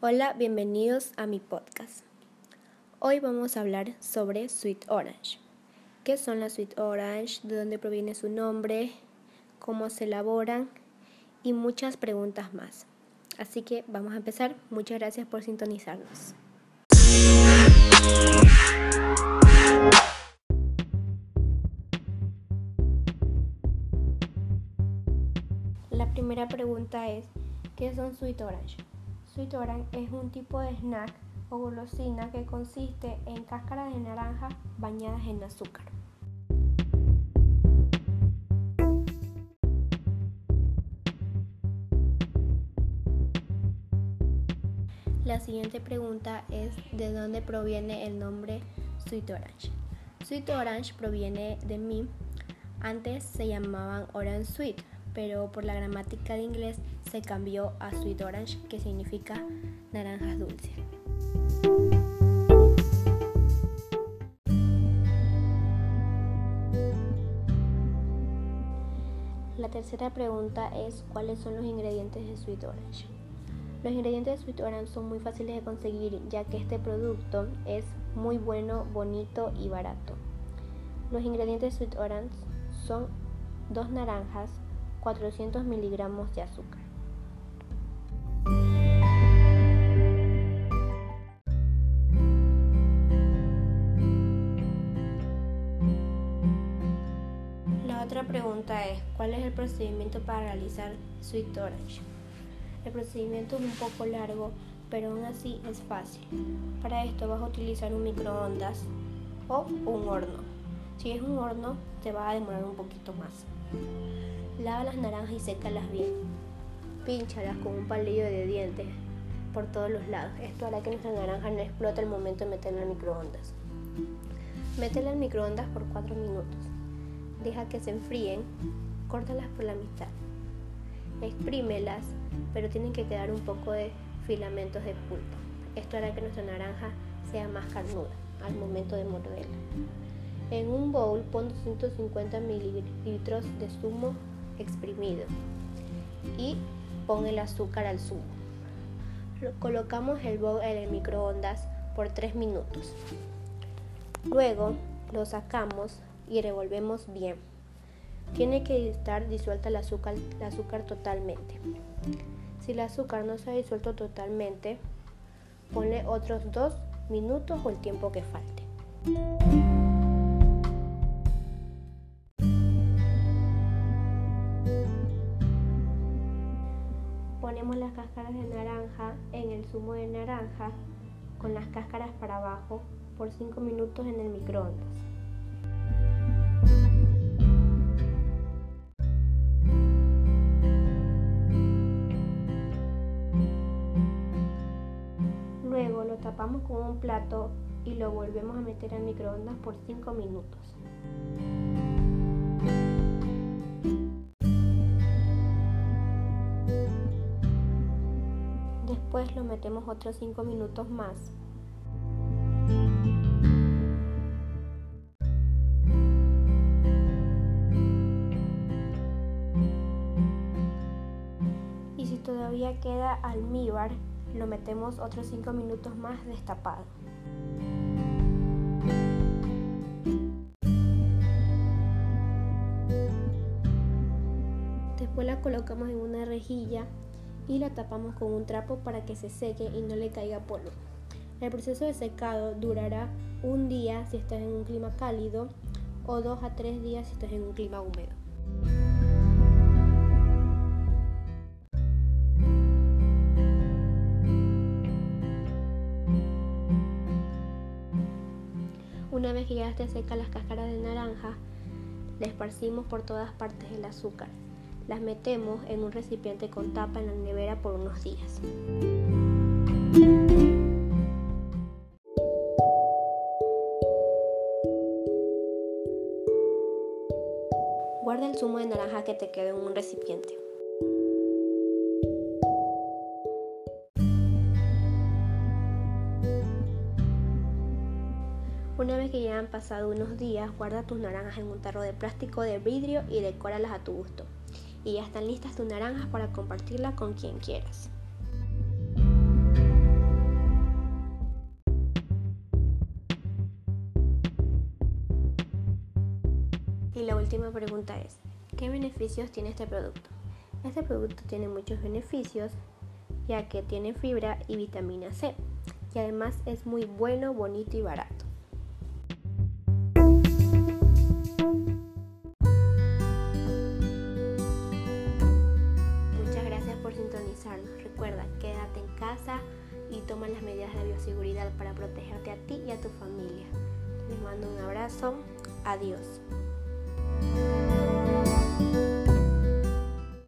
Hola, bienvenidos a mi podcast. Hoy vamos a hablar sobre Sweet Orange. ¿Qué son las Sweet Orange? ¿De dónde proviene su nombre? ¿Cómo se elaboran? Y muchas preguntas más. Así que vamos a empezar. Muchas gracias por sintonizarnos. Primera pregunta es, ¿qué son Sweet Orange? Sweet Orange es un tipo de snack o golosina que consiste en cáscaras de naranja bañadas en azúcar. La siguiente pregunta es ¿de dónde proviene el nombre Sweet Orange? Sweet Orange proviene de mí. Antes se llamaban Orange Sweet, pero por la gramática de inglés se cambió a Sweet Orange, que significa naranjas dulces. La tercera pregunta es ¿cuáles son los ingredientes de Sweet Orange? Los ingredientes de Sweet Orange son muy fáciles de conseguir ya que este producto es muy bueno, bonito y barato. Los ingredientes de Sweet Orange son dos naranjas, 400 miligramos de azúcar. La otra pregunta es, ¿cuál es el procedimiento para realizar Sweet Orange? El procedimiento es un poco largo, pero aún así es fácil. Para esto vas a utilizar un microondas o un horno. Si es un horno, te va a demorar un poquito más. Lava las naranjas y sécalas bien. Pínchalas con un palillo de dientes por todos los lados. Esto hará que nuestra naranja no explote al momento de meterla al microondas. Métela al microondas por 4 minutos. Deja que se enfríen. Córtalas por la mitad. Exprímelas pero tienen que quedar un poco de filamentos de pulpa. Esto hará que nuestra naranja sea más carnuda al momento de morderla. En un bowl pon 250 mililitros de zumo exprimido y pon el azúcar al zumo. Colocamos el bowl en el microondas por 3 minutos. Luego lo sacamos y revolvemos bien. Tiene que estar disuelta el azúcar, el azúcar totalmente. Si el azúcar no se ha disuelto totalmente, ponle otros dos minutos o el tiempo que falte. Cáscaras de naranja en el zumo de naranja con las cáscaras para abajo por 5 minutos en el microondas. Luego lo tapamos con un plato y lo volvemos a meter al microondas por 5 minutos. Después lo metemos otros 5 minutos más. Y si todavía queda almíbar, lo metemos otros 5 minutos más destapado. Después la colocamos en una rejilla y la tapamos con un trapo para que se seque y no le caiga polvo. El proceso de secado durará un día si estás en un clima cálido o dos a tres días si estás en un clima húmedo. Una vez que ya esté seca las cáscaras de naranja, la esparcimos por todas partes el azúcar. Las metemos en un recipiente con tapa en la nevera por unos días. Guarda el zumo de naranja que te quede en un recipiente. Una vez que ya han pasado unos días, guarda tus naranjas en un tarro de plástico de vidrio y decóralas a tu gusto. Y ya están listas tus naranjas para compartirla con quien quieras. Y la última pregunta es, ¿qué beneficios tiene este producto? Este producto tiene muchos beneficios ya que tiene fibra y vitamina C y además es muy bueno, bonito y barato. Las medidas de bioseguridad para protegerte a ti y a tu familia. Les mando un abrazo. Adiós.